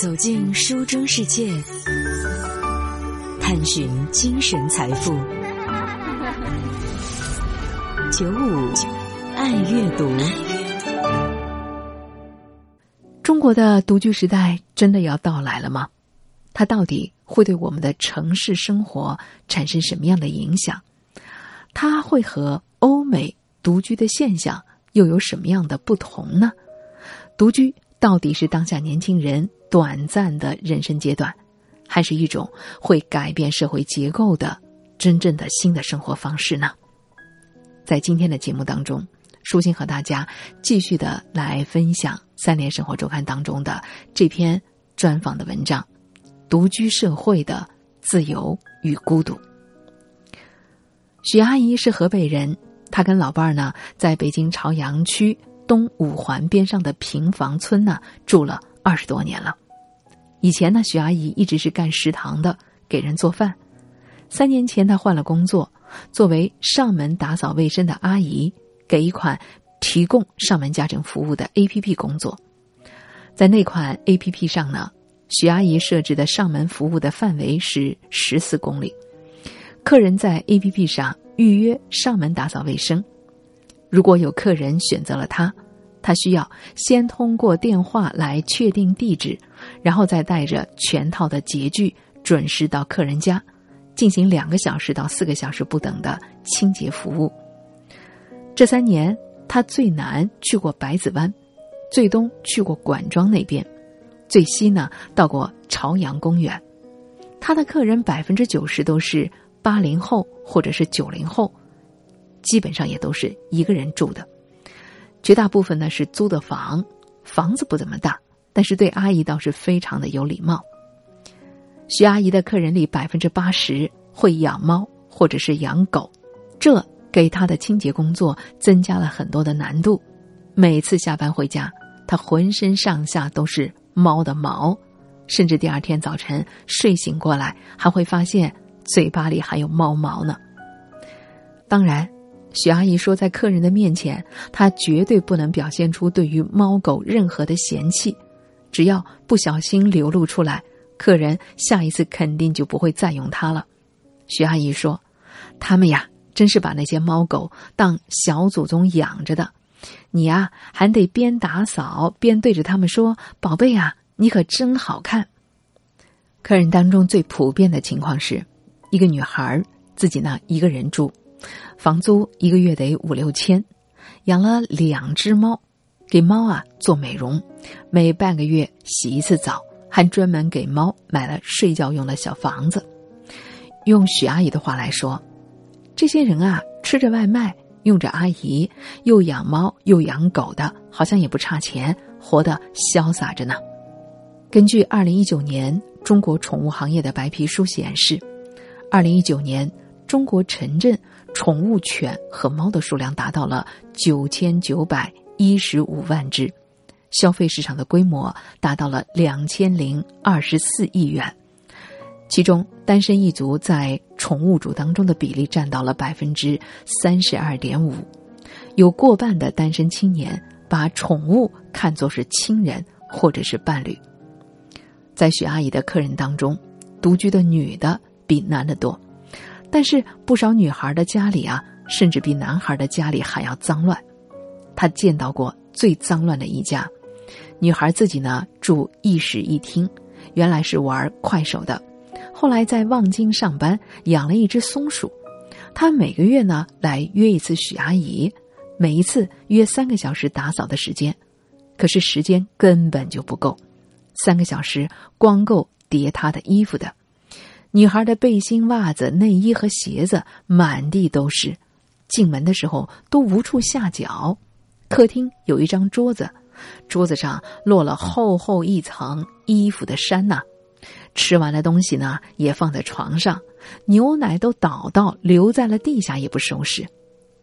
走进书中世界，探寻精神财富。九五爱阅读，中国的独居时代真的要到来了吗？它到底会对我们的城市生活产生什么样的影响？它会和欧美独居的现象又有什么样的不同呢？独居到底是当下年轻人？短暂的人生阶段，还是一种会改变社会结构的真正的新的生活方式呢？在今天的节目当中，舒心和大家继续的来分享《三联生活周刊》当中的这篇专访的文章《独居社会的自由与孤独》。许阿姨是河北人，她跟老伴儿呢，在北京朝阳区东五环边上的平房村呢住了。二十多年了，以前呢，许阿姨一直是干食堂的，给人做饭。三年前，她换了工作，作为上门打扫卫生的阿姨，给一款提供上门家政服务的 A.P.P 工作。在那款 A.P.P 上呢，许阿姨设置的上门服务的范围是十四公里，客人在 A.P.P 上预约上门打扫卫生，如果有客人选择了她。他需要先通过电话来确定地址，然后再带着全套的洁具准时到客人家，进行两个小时到四个小时不等的清洁服务。这三年，他最南去过百子湾，最东去过管庄那边，最西呢到过朝阳公园。他的客人百分之九十都是八零后或者是九零后，基本上也都是一个人住的。绝大部分呢是租的房，房子不怎么大，但是对阿姨倒是非常的有礼貌。徐阿姨的客人里百分之八十会养猫或者是养狗，这给她的清洁工作增加了很多的难度。每次下班回家，她浑身上下都是猫的毛，甚至第二天早晨睡醒过来还会发现嘴巴里还有猫毛呢。当然。许阿姨说，在客人的面前，她绝对不能表现出对于猫狗任何的嫌弃，只要不小心流露出来，客人下一次肯定就不会再用它了。许阿姨说：“他们呀，真是把那些猫狗当小祖宗养着的，你呀，还得边打扫边对着他们说：‘宝贝啊，你可真好看。’”客人当中最普遍的情况是，一个女孩自己呢一个人住。房租一个月得五六千，养了两只猫，给猫啊做美容，每半个月洗一次澡，还专门给猫买了睡觉用的小房子。用许阿姨的话来说，这些人啊吃着外卖，用着阿姨，又养猫又养狗的，好像也不差钱，活得潇洒着呢。根据二零一九年中国宠物行业的白皮书显示，二零一九年中国城镇。宠物犬和猫的数量达到了九千九百一十五万只，消费市场的规模达到了两千零二十四亿元。其中，单身一族在宠物主当中的比例占到了百分之三十二点五，有过半的单身青年把宠物看作是亲人或者是伴侣。在许阿姨的客人当中，独居的女的比男的多。但是不少女孩的家里啊，甚至比男孩的家里还要脏乱。他见到过最脏乱的一家，女孩自己呢住一室一厅，原来是玩快手的，后来在望京上班，养了一只松鼠。她每个月呢来约一次许阿姨，每一次约三个小时打扫的时间，可是时间根本就不够，三个小时光够叠她的衣服的。女孩的背心、袜子、内衣和鞋子满地都是，进门的时候都无处下脚。客厅有一张桌子，桌子上落了厚厚一层衣服的衫呐。吃完的东西呢，也放在床上，牛奶都倒到留在了地下也不收拾。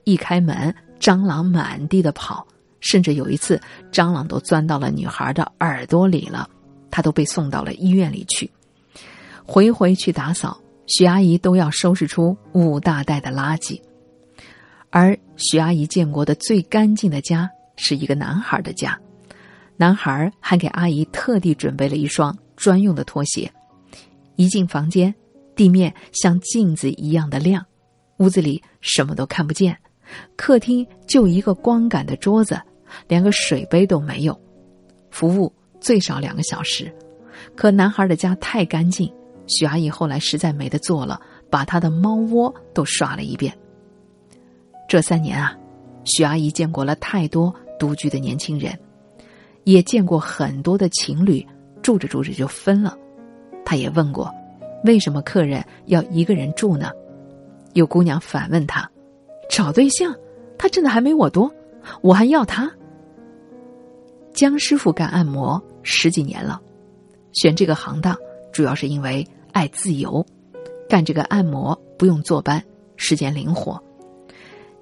一开门，蟑螂满地的跑，甚至有一次，蟑螂都钻到了女孩的耳朵里了，她都被送到了医院里去。回回去打扫，许阿姨都要收拾出五大袋的垃圾。而许阿姨见过的最干净的家是一个男孩的家，男孩还给阿姨特地准备了一双专用的拖鞋。一进房间，地面像镜子一样的亮，屋子里什么都看不见。客厅就一个光感的桌子，连个水杯都没有。服务最少两个小时，可男孩的家太干净，许阿姨后来实在没得做了，把她的猫窝都刷了一遍。这三年啊，许阿姨见过了太多独居的年轻人，也见过很多的情侣住着住着就分了。她也问过，为什么客人要一个人住呢？有姑娘反问他。找对象，他挣的还没我多，我还要他。江师傅干按摩十几年了，选这个行当主要是因为爱自由，干这个按摩不用坐班，时间灵活。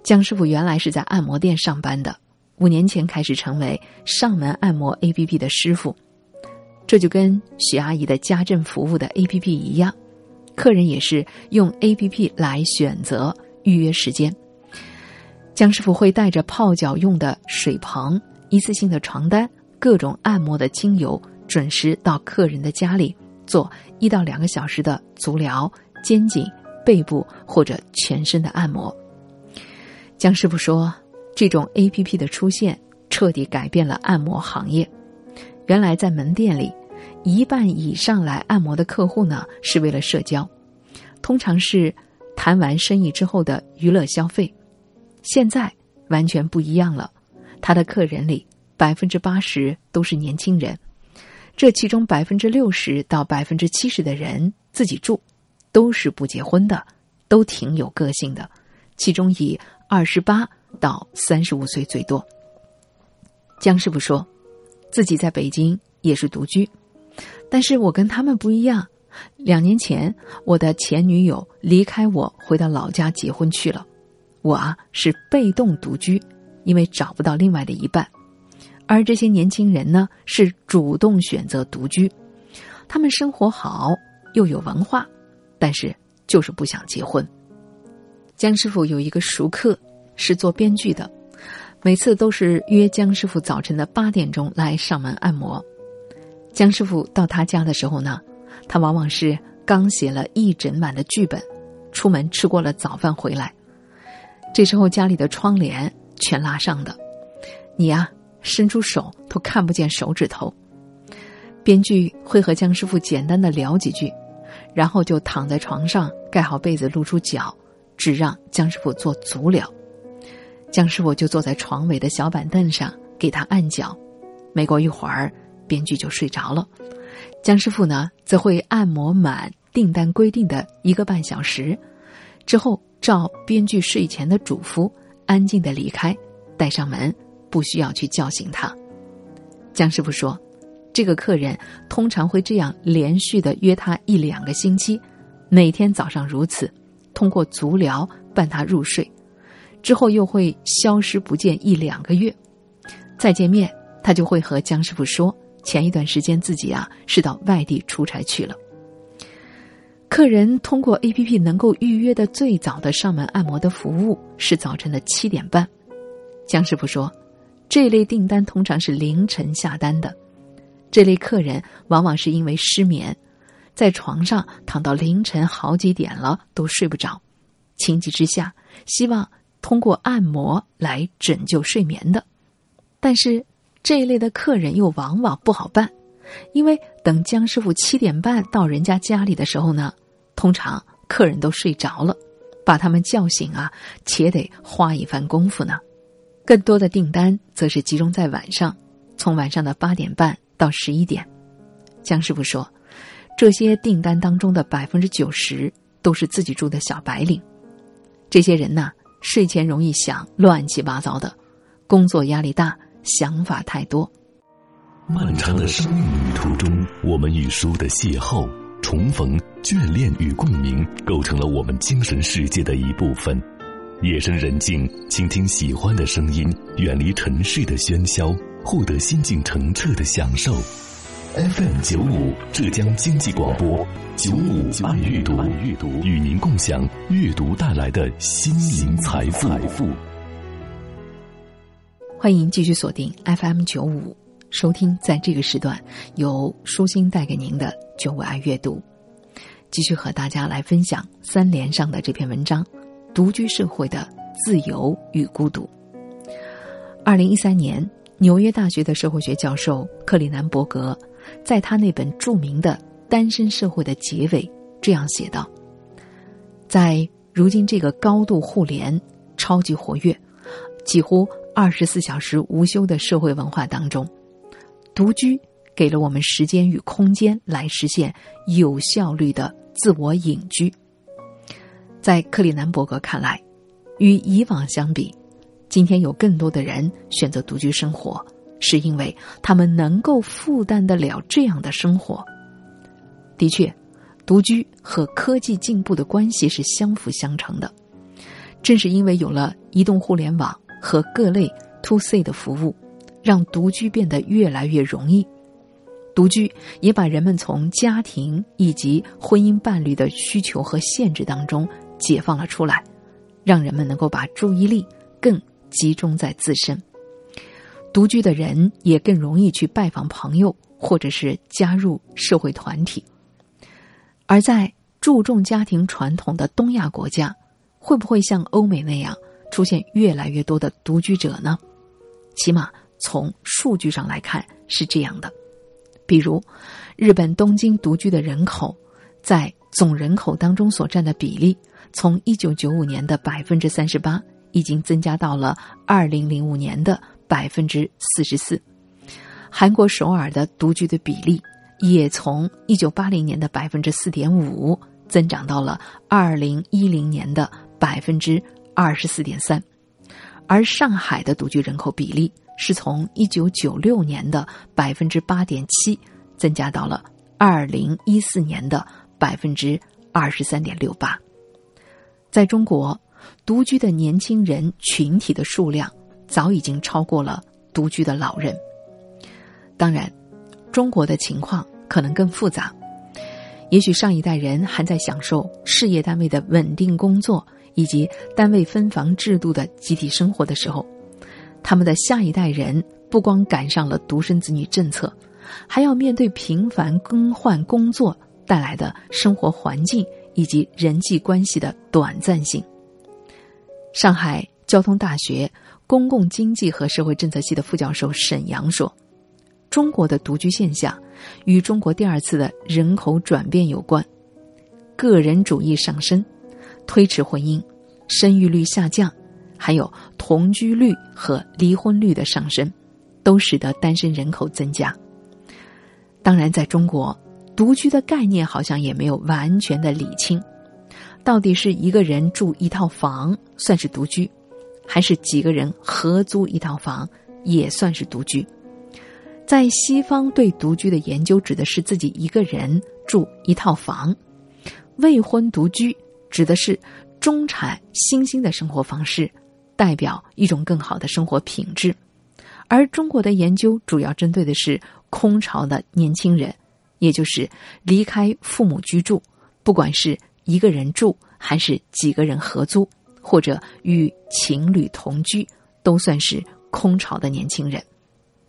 江师傅原来是在按摩店上班的，五年前开始成为上门按摩 A P P 的师傅，这就跟许阿姨的家政服务的 A P P 一样，客人也是用 A P P 来选择预约时间。江师傅会带着泡脚用的水盆、一次性的床单、各种按摩的精油，准时到客人的家里做一到两个小时的足疗、肩颈、背部或者全身的按摩。江师傅说：“这种 A P P 的出现，彻底改变了按摩行业。原来在门店里，一半以上来按摩的客户呢，是为了社交，通常是谈完生意之后的娱乐消费。”现在完全不一样了，他的客人里百分之八十都是年轻人，这其中百分之六十到百分之七十的人自己住，都是不结婚的，都挺有个性的，其中以二十八到三十五岁最多。江师傅说，自己在北京也是独居，但是我跟他们不一样，两年前我的前女友离开我，回到老家结婚去了。我啊是被动独居，因为找不到另外的一半，而这些年轻人呢是主动选择独居，他们生活好又有文化，但是就是不想结婚。江师傅有一个熟客是做编剧的，每次都是约江师傅早晨的八点钟来上门按摩。江师傅到他家的时候呢，他往往是刚写了一整晚的剧本，出门吃过了早饭回来。这时候家里的窗帘全拉上的，你呀伸出手都看不见手指头。编剧会和江师傅简单的聊几句，然后就躺在床上盖好被子，露出脚，只让江师傅做足疗。江师傅就坐在床尾的小板凳上给他按脚。没过一会儿，编剧就睡着了。江师傅呢，则会按摩满订单规定的一个半小时，之后。照编剧睡前的嘱咐，安静的离开，带上门，不需要去叫醒他。江师傅说，这个客人通常会这样连续的约他一两个星期，每天早上如此，通过足疗伴他入睡，之后又会消失不见一两个月，再见面，他就会和江师傅说，前一段时间自己啊是到外地出差去了。客人通过 A P P 能够预约的最早的上门按摩的服务是早晨的七点半。江师傅说，这类订单通常是凌晨下单的。这类客人往往是因为失眠，在床上躺到凌晨好几点了都睡不着，情急之下希望通过按摩来拯救睡眠的。但是这一类的客人又往往不好办，因为等江师傅七点半到人家家里的时候呢。通常客人都睡着了，把他们叫醒啊，且得花一番功夫呢。更多的订单则是集中在晚上，从晚上的八点半到十一点。江师傅说，这些订单当中的百分之九十都是自己住的小白领。这些人呐，睡前容易想乱七八糟的，工作压力大，想法太多。漫长的生命旅途中，我们与书的邂逅。重逢、眷恋与共鸣，构成了我们精神世界的一部分。夜深人静，倾听喜欢的声音，远离尘世的喧嚣，获得心境澄澈的享受。FM 九五，浙江经济广播，九五爱阅读，与您共享阅读带来的心灵财富。欢迎继续锁定 FM 九五。收听在这个时段由舒心带给您的九五爱阅读，继续和大家来分享三联上的这篇文章《独居社会的自由与孤独》。二零一三年，纽约大学的社会学教授克里南伯格在他那本著名的《单身社会》的结尾这样写道：“在如今这个高度互联、超级活跃、几乎二十四小时无休的社会文化当中。”独居给了我们时间与空间来实现有效率的自我隐居。在克里南伯格看来，与以往相比，今天有更多的人选择独居生活，是因为他们能够负担得了这样的生活。的确，独居和科技进步的关系是相辅相成的。正是因为有了移动互联网和各类 to C 的服务。让独居变得越来越容易，独居也把人们从家庭以及婚姻伴侣的需求和限制当中解放了出来，让人们能够把注意力更集中在自身。独居的人也更容易去拜访朋友，或者是加入社会团体。而在注重家庭传统的东亚国家，会不会像欧美那样出现越来越多的独居者呢？起码。从数据上来看是这样的，比如，日本东京独居的人口，在总人口当中所占的比例，从一九九五年的百分之三十八，已经增加到了二零零五年的百分之四十四。韩国首尔的独居的比例，也从一九八零年的百分之四点五，增长到了二零一零年的百分之二十四点三，而上海的独居人口比例。是从一九九六年的百分之八点七，增加到了二零一四年的百分之二十三点六八。在中国，独居的年轻人群体的数量早已经超过了独居的老人。当然，中国的情况可能更复杂。也许上一代人还在享受事业单位的稳定工作以及单位分房制度的集体生活的时候。他们的下一代人不光赶上了独生子女政策，还要面对频繁更换工作带来的生活环境以及人际关系的短暂性。上海交通大学公共经济和社会政策系的副教授沈阳说：“中国的独居现象与中国第二次的人口转变有关，个人主义上升，推迟婚姻，生育率下降。”还有同居率和离婚率的上升，都使得单身人口增加。当然，在中国，独居的概念好像也没有完全的理清，到底是一个人住一套房算是独居，还是几个人合租一套房也算是独居？在西方，对独居的研究指的是自己一个人住一套房，未婚独居指的是中产新兴的生活方式。代表一种更好的生活品质，而中国的研究主要针对的是空巢的年轻人，也就是离开父母居住，不管是一个人住还是几个人合租，或者与情侣同居，都算是空巢的年轻人。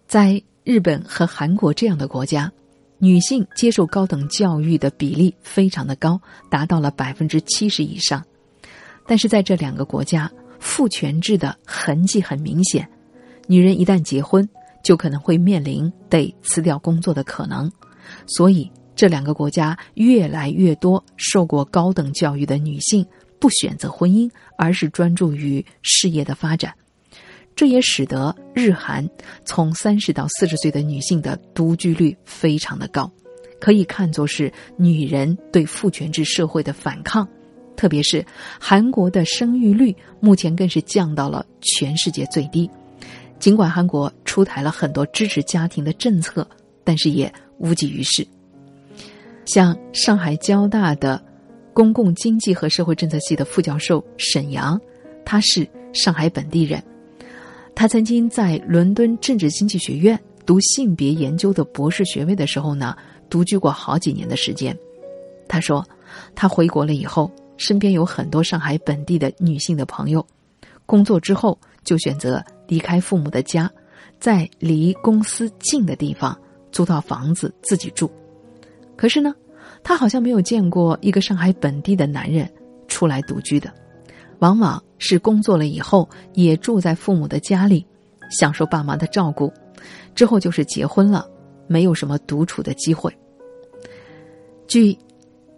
在日本和韩国这样的国家，女性接受高等教育的比例非常的高，达到了百分之七十以上，但是在这两个国家。父权制的痕迹很明显，女人一旦结婚，就可能会面临得辞掉工作的可能，所以这两个国家越来越多受过高等教育的女性不选择婚姻，而是专注于事业的发展。这也使得日韩从三十到四十岁的女性的独居率非常的高，可以看作是女人对父权制社会的反抗。特别是韩国的生育率目前更是降到了全世界最低。尽管韩国出台了很多支持家庭的政策，但是也无济于事。像上海交大的公共经济和社会政策系的副教授沈阳，他是上海本地人，他曾经在伦敦政治经济学院读性别研究的博士学位的时候呢，独居过好几年的时间。他说，他回国了以后。身边有很多上海本地的女性的朋友，工作之后就选择离开父母的家，在离公司近的地方租套房子自己住。可是呢，她好像没有见过一个上海本地的男人出来独居的，往往是工作了以后也住在父母的家里，享受爸妈的照顾，之后就是结婚了，没有什么独处的机会。据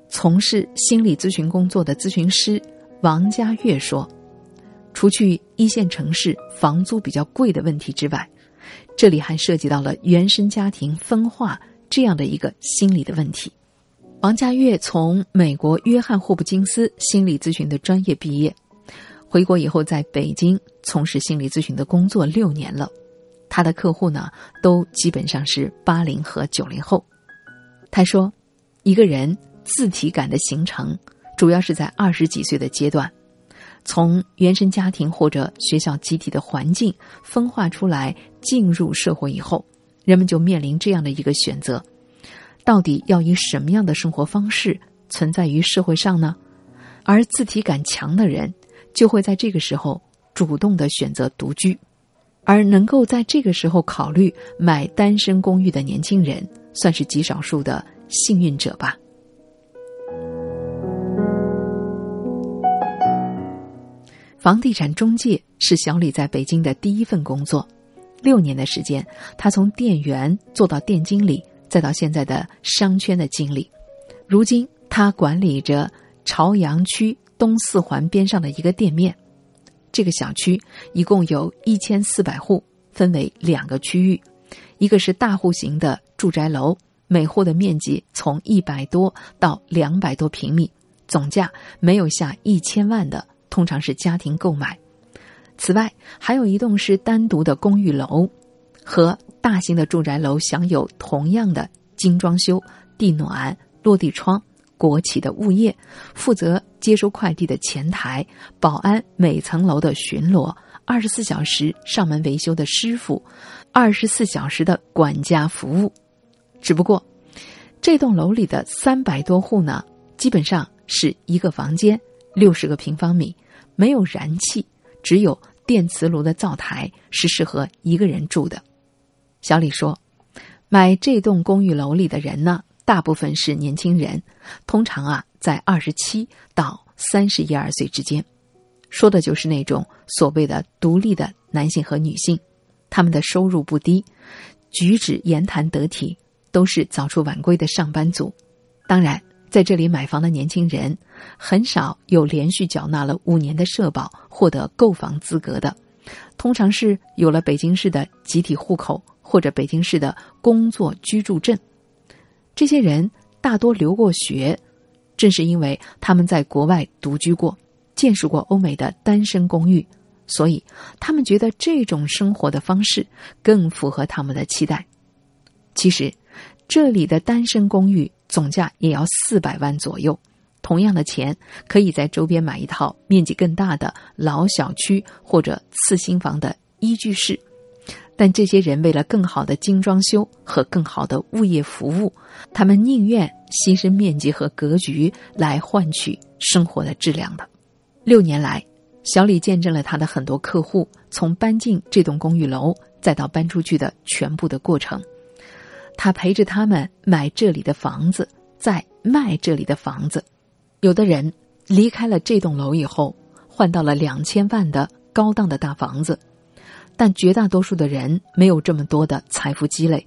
从事心理咨询工作的咨询师王佳月说，除去一线城市房租比较贵的问题之外，这里还涉及到了原生家庭分化这样的一个心理的问题。王家月从美国约翰霍普金斯心理咨询的专业毕业，回国以后在北京从事心理咨询的工作六年了。他的客户呢，都基本上是八零和九零后。他说，一个人自体感的形成，主要是在二十几岁的阶段。从原生家庭或者学校集体的环境分化出来，进入社会以后，人们就面临这样的一个选择：到底要以什么样的生活方式存在于社会上呢？而自体感强的人，就会在这个时候主动的选择独居，而能够在这个时候考虑买单身公寓的年轻人，算是极少数的幸运者吧。房地产中介是小李在北京的第一份工作，六年的时间，他从店员做到店经理，再到现在的商圈的经理。如今，他管理着朝阳区东四环边上的一个店面。这个小区一共有一千四百户，分为两个区域，一个是大户型的住宅楼，每户的面积从一百多到两百多平米，总价没有下一千万的。通常是家庭购买。此外，还有一栋是单独的公寓楼，和大型的住宅楼享有同样的精装修、地暖、落地窗、国企的物业，负责接收快递的前台、保安、每层楼的巡逻、二十四小时上门维修的师傅、二十四小时的管家服务。只不过，这栋楼里的三百多户呢，基本上是一个房间，六十个平方米。没有燃气，只有电磁炉的灶台是适合一个人住的。小李说：“买这栋公寓楼里的人呢，大部分是年轻人，通常啊在二十七到三十一二岁之间，说的就是那种所谓的独立的男性和女性，他们的收入不低，举止言谈得体，都是早出晚归的上班族。当然。”在这里买房的年轻人，很少有连续缴纳了五年的社保获得购房资格的，通常是有了北京市的集体户口或者北京市的工作居住证。这些人大多留过学，正是因为他们在国外独居过，见识过欧美的单身公寓，所以他们觉得这种生活的方式更符合他们的期待。其实，这里的单身公寓。总价也要四百万左右，同样的钱可以在周边买一套面积更大的老小区或者次新房的一居室。但这些人为了更好的精装修和更好的物业服务，他们宁愿牺牲面积和格局来换取生活的质量的。六年来，小李见证了他的很多客户从搬进这栋公寓楼再到搬出去的全部的过程。他陪着他们买这里的房子，再卖这里的房子。有的人离开了这栋楼以后，换到了两千万的高档的大房子，但绝大多数的人没有这么多的财富积累。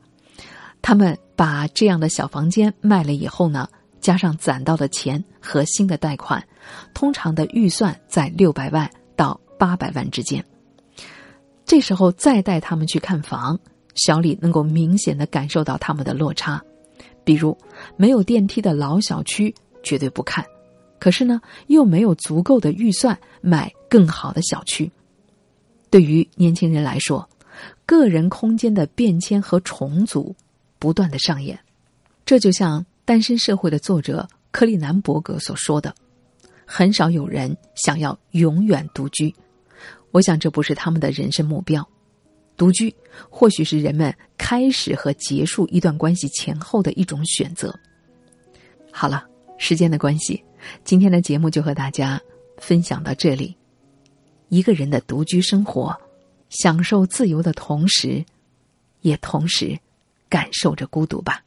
他们把这样的小房间卖了以后呢，加上攒到的钱和新的贷款，通常的预算在六百万到八百万之间。这时候再带他们去看房。小李能够明显的感受到他们的落差，比如没有电梯的老小区绝对不看，可是呢又没有足够的预算买更好的小区。对于年轻人来说，个人空间的变迁和重组不断的上演，这就像《单身社会》的作者克利南伯格所说的：“很少有人想要永远独居，我想这不是他们的人生目标。”独居或许是人们开始和结束一段关系前后的一种选择。好了，时间的关系，今天的节目就和大家分享到这里。一个人的独居生活，享受自由的同时，也同时感受着孤独吧。